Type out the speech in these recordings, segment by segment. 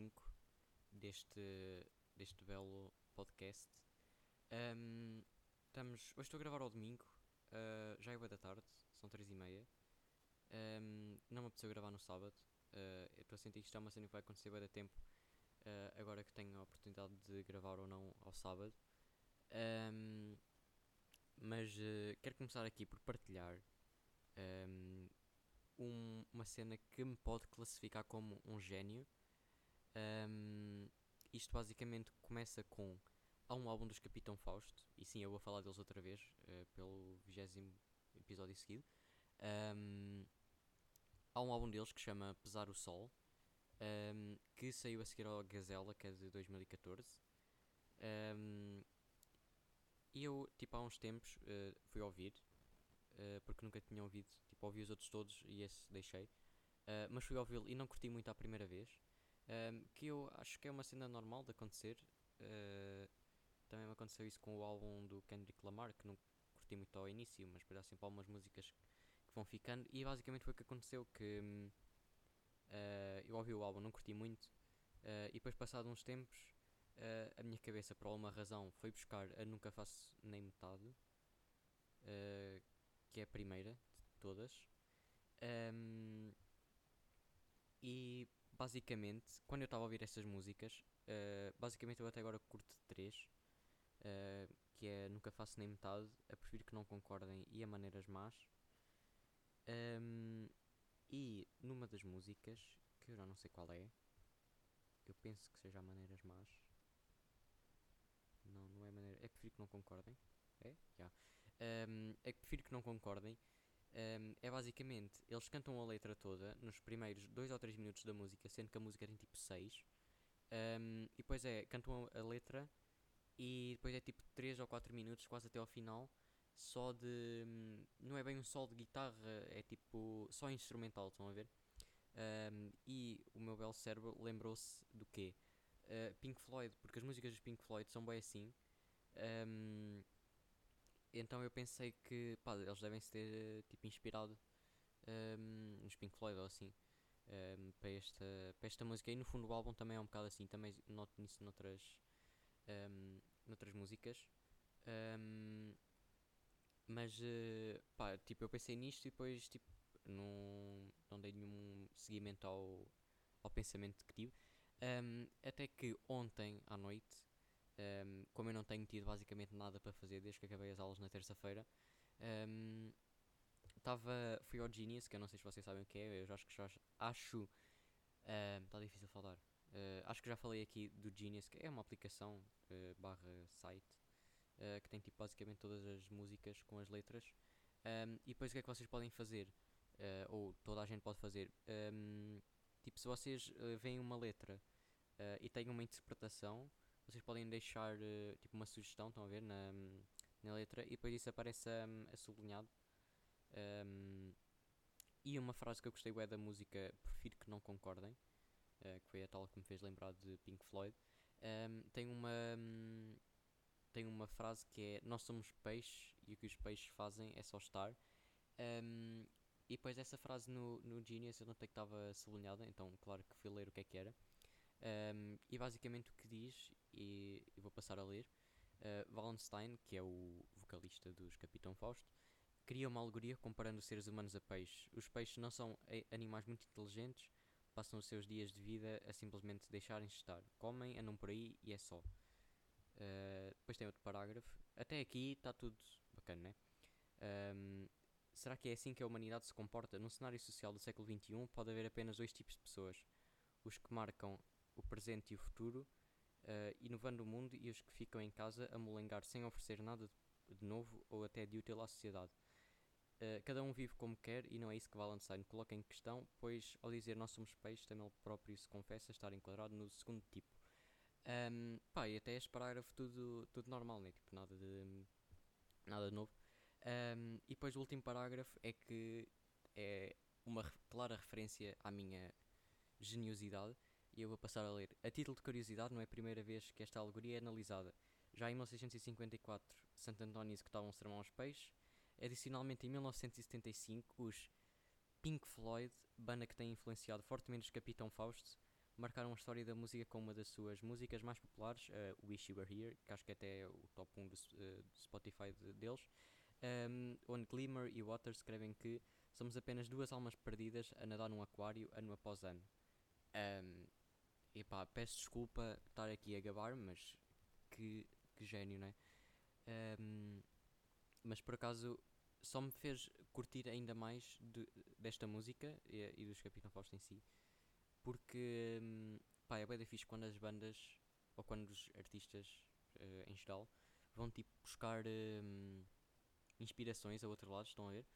5 deste, deste belo podcast. Um, estamos, hoje estou a gravar ao domingo, uh, já é boa da tarde, são 3 e meia. Um, não me apeteceu gravar no sábado. Uh, estou a sentir que isto é uma cena que vai acontecer bem da tempo, uh, agora que tenho a oportunidade de gravar ou não ao sábado. Um, mas quero começar aqui por partilhar um, uma cena que me pode classificar como um gênio. Um, isto basicamente começa com. Há um álbum dos Capitão Fausto, e sim, eu vou falar deles outra vez, uh, pelo vigésimo episódio seguido. Um, há um álbum deles que chama Pesar o Sol, um, que saiu a seguir ao Gazela, que é de 2014. Um, e eu, tipo, há uns tempos uh, fui ouvir uh, porque nunca tinha ouvido. Tipo, ouvi os outros todos e esse deixei. Uh, mas fui ouvi-lo e não curti muito à primeira vez. Uh, que eu acho que é uma cena normal de acontecer. também me aconteceu isso com o álbum do Kendrick Lamar, que não curti muito ao início, mas depois há sempre algumas músicas que vão ficando. E basicamente foi o que aconteceu: que eu ouvi o álbum, não curti muito. e depois, passado uns tempos, a minha cabeça, por alguma razão, foi buscar a Nunca Faço Nem Metade. Uh, que é a primeira de todas. Um, e basicamente, quando eu estava a ouvir essas músicas, uh, basicamente eu até agora curto três, uh, que é Nunca Faço Nem Metade, A Prefiro Que Não Concordem e A Maneiras Más. Um, e numa das músicas, que eu já não sei qual é, eu penso que seja A Maneiras Más. Não, não é maneira. É prefiro que não concordem. É? Já. Um, é que prefiro que não concordem. Um, é basicamente, eles cantam a letra toda nos primeiros 2 ou 3 minutos da música, sendo que a música tem tipo 6. Um, e depois é, cantam a, letra e depois é tipo 3 ou 4 minutos, quase até ao final, só de. Hum, não é bem um solo de guitarra, é tipo só instrumental, estão a ver? Um, e o meu belo cérebro lembrou-se do quê? Uh, Pink Floyd, porque as músicas dos Pink Floyd são bem assim. Um, então eu pensei que pá, eles devem se ter tipo, inspirado um, nos Pink Floyd ou assim um, para, esta, para esta música. E no fundo o álbum também é um bocado assim, também noto nisso noutras, um, noutras músicas. Um, mas uh, pá, tipo, eu pensei nisto e depois tipo, não, não dei nenhum seguimento ao, ao pensamento que tive. Um, até que ontem à noite um, como eu não tenho tido basicamente nada para fazer desde que acabei as aulas na terça-feira, um, fui ao Genius, que eu não sei se vocês sabem o que é, eu acho que já acho. Está um, difícil falar. Uh, acho que já falei aqui do Genius, que é uma aplicação uh, barra site uh, que tem tipo basicamente todas as músicas com as letras. Um, e depois o que é que vocês podem fazer? ou toda a gente pode fazer? tipo, se vocês veem uma letra e têm uma interpretação, vocês podem deixar uh, tipo uma sugestão, estão a ver, na, na letra, e depois isso aparece um, a sublinhado. Um, e uma frase que eu gostei é da música Prefiro que não concordem, uh, que foi a tal que me fez lembrar de Pink Floyd. Um, tem uma um, tem uma frase que é Nós somos peixes e o que os peixes fazem é só estar. Um, e depois essa frase no, no Genius eu notei que estava sublinhada, então claro que fui ler o que é que era. Um, e basicamente o que diz, e, e vou passar a ler, uh, Wallenstein, que é o vocalista dos Capitão Fausto, cria uma alegoria comparando os seres humanos a peixes. Os peixes não são animais muito inteligentes, passam os seus dias de vida a simplesmente deixarem-se estar. Comem, andam por aí e é só. Uh, depois tem outro parágrafo. Até aqui está tudo bacana, né? Um, será que é assim que a humanidade se comporta? Num cenário social do século XXI pode haver apenas dois tipos de pessoas: os que marcam o presente e o futuro, uh, inovando o mundo e os que ficam em casa a molengar sem oferecer nada de novo ou até de útil à sociedade. Uh, cada um vive como quer e não é isso que Wallenstein coloca em questão, pois ao dizer nós somos peixes, também ele próprio se confessa estar enquadrado no segundo tipo. Um, pá, e até este parágrafo tudo, tudo normal, né? tipo, nada de, nada de novo. Um, e depois o último parágrafo é que é uma clara referência à minha geniosidade e eu vou passar a ler. A título de curiosidade, não é a primeira vez que esta alegoria é analisada. Já em 1654, Santo António executava um sermão aos peixes. Adicionalmente, em 1975, os Pink Floyd, banda que tem influenciado fortemente os Capitão Fausto, marcaram a história da música com uma das suas músicas mais populares, uh, Wish You Were Here, que acho que até é o top 1 do, uh, do Spotify de, deles, um, onde Glimmer e Waters escrevem que somos apenas duas almas perdidas a nadar num aquário ano após ano. Um, e pá, peço desculpa estar aqui a gabar, mas que, que gênio, não é? Um, mas por acaso só me fez curtir ainda mais de, desta música e, e dos Capitão Fausto em si, porque hum, pá, é bem fixe quando as bandas ou quando os artistas uh, em geral vão tipo buscar um, inspirações a outro lado, estão a ver?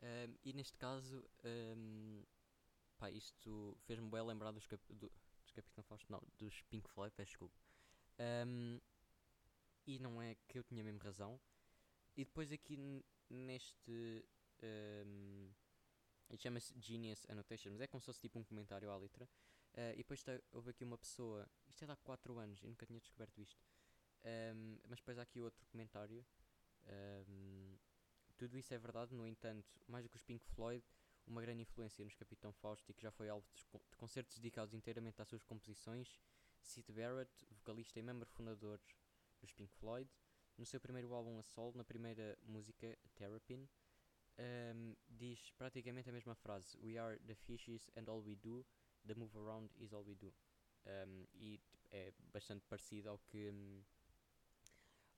Um, e neste caso, um, pá, isto fez-me bem lembrar dos, do, Capitão Fausto, não, dos Pink Floyd, peço desculpa. Um, e não é que eu tinha mesmo razão. E depois aqui neste. Um, chama-se Genius Annotation, mas é como se fosse tipo um comentário à letra. Uh, e depois tá, houve aqui uma pessoa. Isto é de há 4 anos, eu nunca tinha descoberto isto. Um, mas depois há aqui outro comentário. Um, tudo isso é verdade, no entanto, mais do que os Pink Floyd, uma grande influência nos Capitão Fausto e que já foi alvo de, concertos dedicados inteiramente às suas composições. Sid Barrett, vocalista e membro fundador dos Pink Floyd, no seu primeiro álbum a solo, na primeira música, Terrapin, um, diz praticamente a mesma frase: We are the fishes and all we do, the move around is all we do. Um, e é bastante parecido ao que um,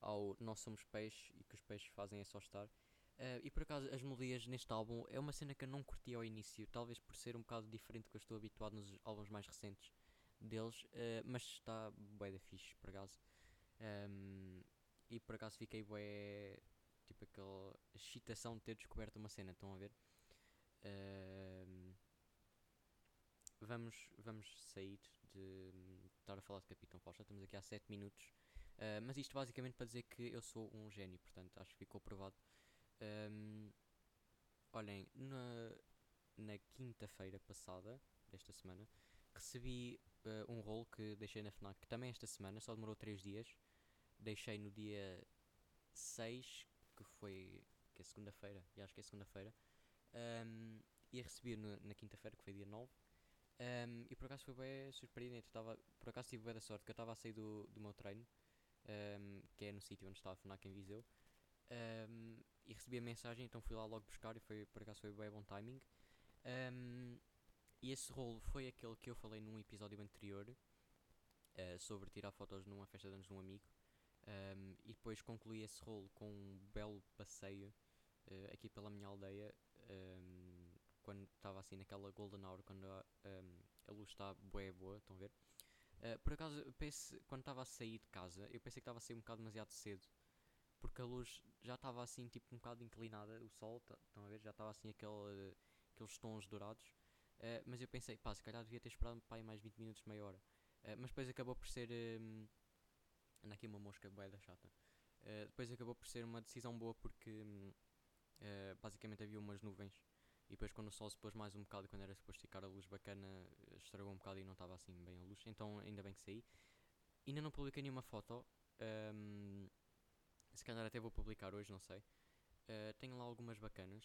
ao Nós Somos Peixes e que os peixes fazem é só estar. Uh, e por acaso as melodias neste álbum é uma cena que eu não curti ao início, talvez por ser um bocado diferente do que eu estou habituado nos álbuns mais recentes deles, uh, mas está bué da fixe por acaso. Um, e por acaso fiquei bué. Tipo aquela excitação de ter descoberto uma cena, estão a ver? Um, vamos, vamos sair de, de estar a falar de Capitão Fausto, estamos aqui há 7 minutos. Uh, mas isto basicamente para dizer que eu sou um gênio, portanto acho que ficou provado. Um, olhem, na, na quinta-feira passada, desta semana, recebi uh, um rolo que deixei na FNAC também esta semana, só demorou 3 dias deixei no dia 6, que foi que é segunda-feira, e acho que é segunda-feira, um, e recebi no, na quinta-feira, que foi dia 9. Um, e por acaso foi bem surpreendente. Tava, por acaso tive bem da sorte que eu estava a sair do, do meu treino, um, que é no sítio onde estava a FNAC em Viseu, um, e recebi a mensagem, então fui lá logo buscar e foi, por acaso foi bem bom timing. e esse rolo foi aquele que eu falei num episódio anterior uh, sobre tirar fotos numa festa de anos de um amigo. Um, e depois concluí esse rolo com um belo passeio uh, aqui pela minha aldeia, um, quando estava assim naquela golden hour, quando a, um, a luz está boa boa, estão a ver? Uh, por acaso, pense, quando estava a sair de casa, eu pensei que estava a sair um bocado demasiado cedo, porque a luz já estava assim, tipo, um bocado inclinada, o sol, estão a ver? Já estava assim aquele, aqueles tons dourados, uh, mas eu pensei, pá, se calhar devia ter esperado pá, mais 20 minutos, meia hora. mas depois acabou por ser Anda aqui uma mosca bué da chata. Uh, depois acabou por ser uma decisão boa porque uh, basicamente havia umas nuvens e depois quando o sol se pôs mais um bocado quando era suposto ficar a luz bacana estragou um bocado e não estava assim bem a luz então ainda bem que saí ainda não publiquei nenhuma foto um, se calhar até vou publicar hoje não sei uh, tenho lá algumas bacanas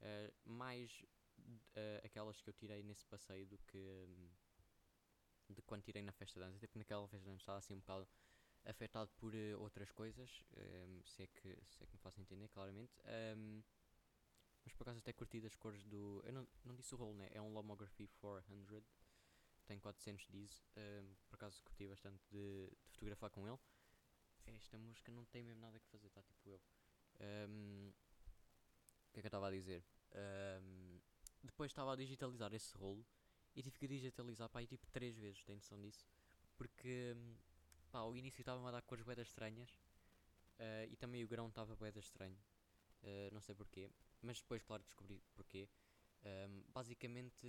uh, mais uh, aquelas que eu tirei nesse passeio do que um, de quando tirei na festa de anos tipo naquela festa de anos estava assim um bocado afetado por outras coisas, um, se, é que, se é que me faço entender claramente. Um, mas por acaso até curti as cores do. Eu não, não disse o rolo, né? É um Lomography 400. Tem 400 diz. Um, ehm, por acaso curti bastante de, de, fotografar com ele. Esta música não tem mesmo nada que fazer, está tipo eu. O que é que eu estava a dizer? depois estava a digitalizar esse rolo e tive que digitalizar para aí tipo 3 vezes, tem noção disso? Porque Pá, início estava-me a dar cores boedas estranhas uh, e também o grão estava boedas estranho. Uh, não sei porquê, mas depois, claro, descobri porquê. Um, basicamente,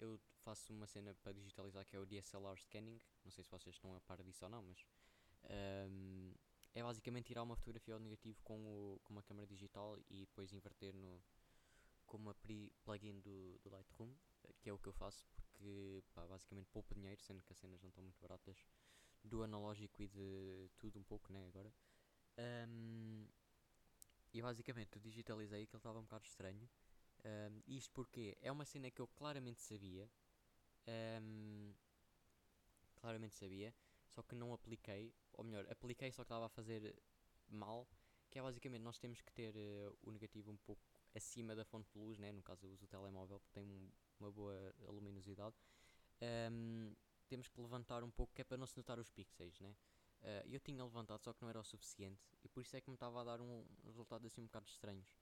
eu faço uma cena para digitalizar que é o DSLR scanning. Não sei se vocês estão a par disso ou não, mas um, é basicamente tirar uma fotografia ao negativo com, o, com uma câmera digital e depois inverter no, com uma plugin do, do Lightroom, que é o que eu faço, porque pá, basicamente poupa dinheiro, sendo que as cenas não estão muito baratas do analógico e de tudo um pouco, né? Agora. Um, e basicamente eu digitalizei que ele estava um bocado estranho. Um, isto porque é uma cena que eu claramente sabia. Um, claramente sabia, só que não apliquei, ou melhor, apliquei só que estava a fazer mal, que é basicamente nós temos que ter uh, o negativo um pouco acima da fonte de luz, né? no caso eu uso o telemóvel porque tem um, uma boa luminosidade, um, temos que levantar um pouco que é para não se notar os pixels, né? Uh, eu tinha levantado, só que não era o suficiente, e por isso é que me estava a dar um, um resultado assim um bocado estranhos.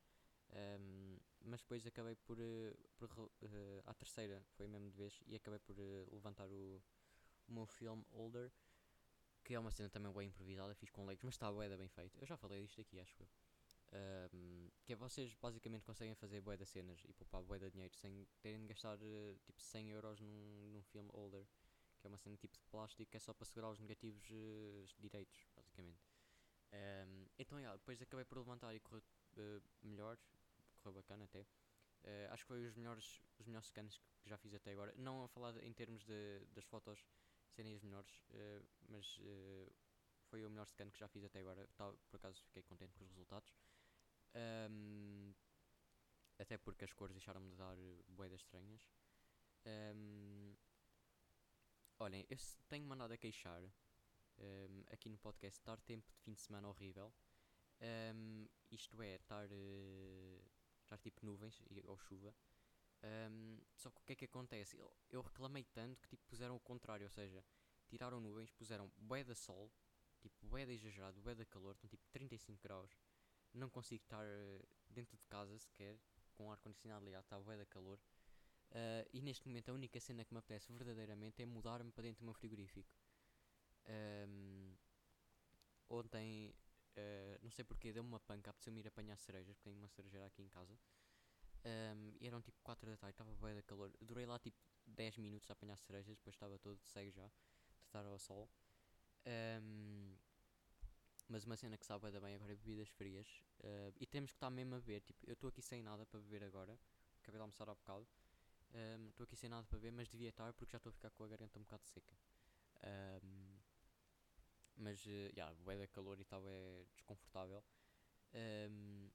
Um, mas depois acabei por, uh, por uh, à terceira foi mesmo de vez e acabei por levantar o, o meu filme Older que é uma cena também bem improvisada, fiz com leigos, mas está bué bem feito. Eu já falei disto aqui, acho eu. Um, que é vocês basicamente conseguem fazer bué das cenas e poupar de dinheiro sem terem de gastar tipo 100 euros num, num filme Older, que é uma cena tipo de plástico que é só para segurar os negativos direitos, basicamente. Um, então, yeah, depois acabei por levantar e correr melhor correu bacana até. Uh, acho que foi os melhores, os melhores scans que já fiz até agora. Não a falar em termos de, das fotos serem as melhores, uh, mas uh, foi o melhor scan que já fiz até agora. Tá, por acaso fiquei contente com os resultados. Um, até porque as cores deixaram-me de dar boedas estranhas. Um, olhem, eu tenho mandado a queixar um, aqui no podcast estar tempo de fim de semana horrível. isto é, estar estar tipo nuvens ou chuva. Um, só que o que é que acontece? Eu, eu, reclamei tanto que tipo puseram o contrário, ou seja, tiraram nuvens, puseram bué da sol, tipo bué da exagerado, bué da calor, estão tipo 35 graus. Não consigo estar uh, dentro de casa sequer, com o ar-condicionado ligado, está bué da calor. Uh, e neste momento a única cena que me apetece verdadeiramente é mudar-me para dentro do meu frigorífico. Um, ontem Uh, não sei porque, deu-me uma panca, apeteceu-me ir apanhar cerejas, porque tenho uma cerejeira aqui em casa. Um, e eram tipo 4 da tarde, estava bem da calor. Durei lá tipo 10 minutos a apanhar cerejas, depois estava todo cego já, de estar ao sol. Um, mas uma cena que sabe ainda bem agora é bebidas frias. Uh, e temos que estar mesmo a beber. Tipo, eu estou aqui sem nada para beber agora. Acabei de almoçar há bocado. Estou um, aqui sem nada para beber, mas devia estar porque já estou a ficar com a garganta um bocado seca. Um, mas, uh, yeah, bué da calor e tal é desconfortável. Um,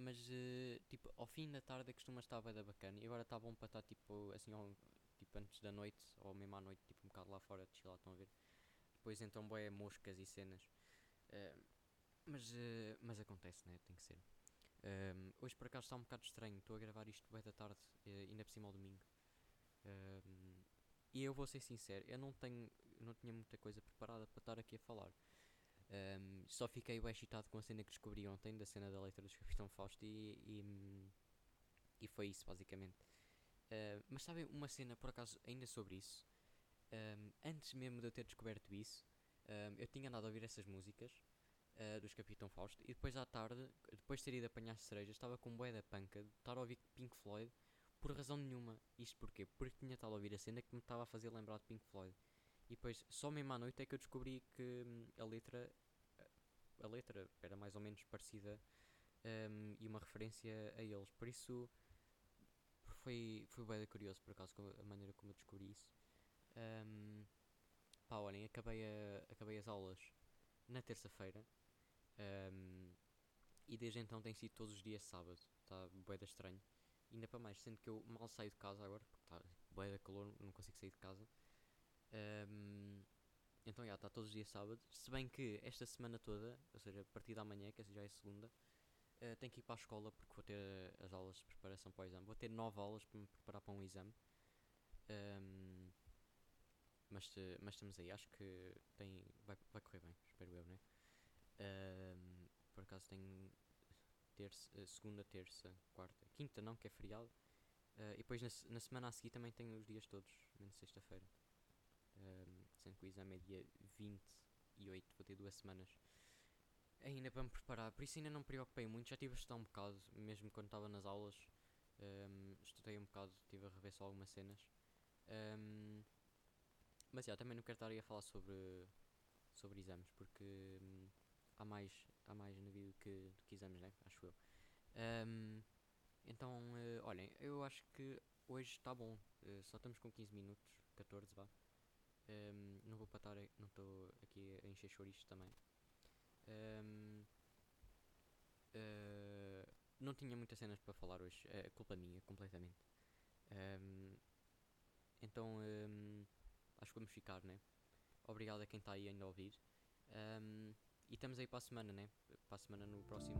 mas, uh, tipo, ao fim da tarde costuma estar bué da bacana. E agora está bom para estar, tipo, assim, ao, tipo, antes da noite, ou mesmo à noite, tipo, um bocado lá fora de chilar, estão a ver? Depois entram bué moscas e cenas. Uh, mas, uh, mas acontece, né? Tem que ser. Um, hoje por acaso está um bocado estranho. Estou a gravar isto bué da tarde, ainda por cima ao domingo. Um, e eu vou ser sincero, eu não tenho não tinha muita coisa preparada para estar aqui a falar. Um, só fiquei bem excitado com a cena que descobri ontem, da cena da letra do Capitão Fausto, e, e, e foi isso, basicamente. Uh, mas sabem uma cena, por acaso, ainda sobre isso? Um, antes mesmo de eu ter descoberto isso, um, eu tinha andado a ouvir essas músicas uh, dos Capitão Fausto, e depois à tarde, depois de ter ido apanhar cerejas, estava com bué da panca de estar a ouvir Pink Floyd por razão nenhuma. Isto porquê? Porque tinha estado a ouvir a cena que me estava a fazer lembrar de Pink Floyd. E depois, só mesmo à noite é que eu descobri que hum, a letra a letra era mais ou menos parecida um, e uma referência a eles. Por isso foi, foi bem curioso por acaso a maneira como eu descobri isso. Um, pá, olhem, acabei, a, acabei as aulas na terça-feira um, e desde então tem sido todos os dias sábado. Está bué da estranho. Ainda para mais, sendo que eu mal saio de casa agora, porque está bué da calor, não consigo sair de casa. Um, então já está todos os dias sábado. Se bem que esta semana toda, ou seja, a partir da manhã, que já é segunda, uh, tenho que ir para a escola porque vou ter as aulas de preparação para o exame. Vou ter nove aulas para me preparar para um exame. Um, mas, mas estamos aí, acho que tem, vai, vai correr bem, espero eu, né? Um, por acaso tenho terça, segunda, terça, quarta, quinta não, que é feriado. Uh, e depois na, na semana a seguir também tenho os dias todos, menos sexta-feira. Um, sendo que o exame é dia 28, vou ter duas semanas ainda para me preparar, por isso ainda não me preocupei muito, já estive a estudar um bocado, mesmo quando estava nas aulas, um, estudei um bocado, estive a rever só algumas cenas. Um, mas já, também não quero estar aí a falar sobre, sobre exames, porque um, há, mais, há mais na vida do que, do que exames, né? Acho eu. Então, uh, olhem, eu acho que hoje está bom, uh, só estamos com 15 minutos, 14 vá. Um, não vou para estar, não estou aqui a encher chouriços também. Um, uh, ah, não tinha muitas cenas para falar hoje, é culpa minha, completamente. Um, então, acho que vamos ficar, né? Obrigado a quem está aí ainda a ouvir. E estamos aí para a semana, né? Para a semana no próximo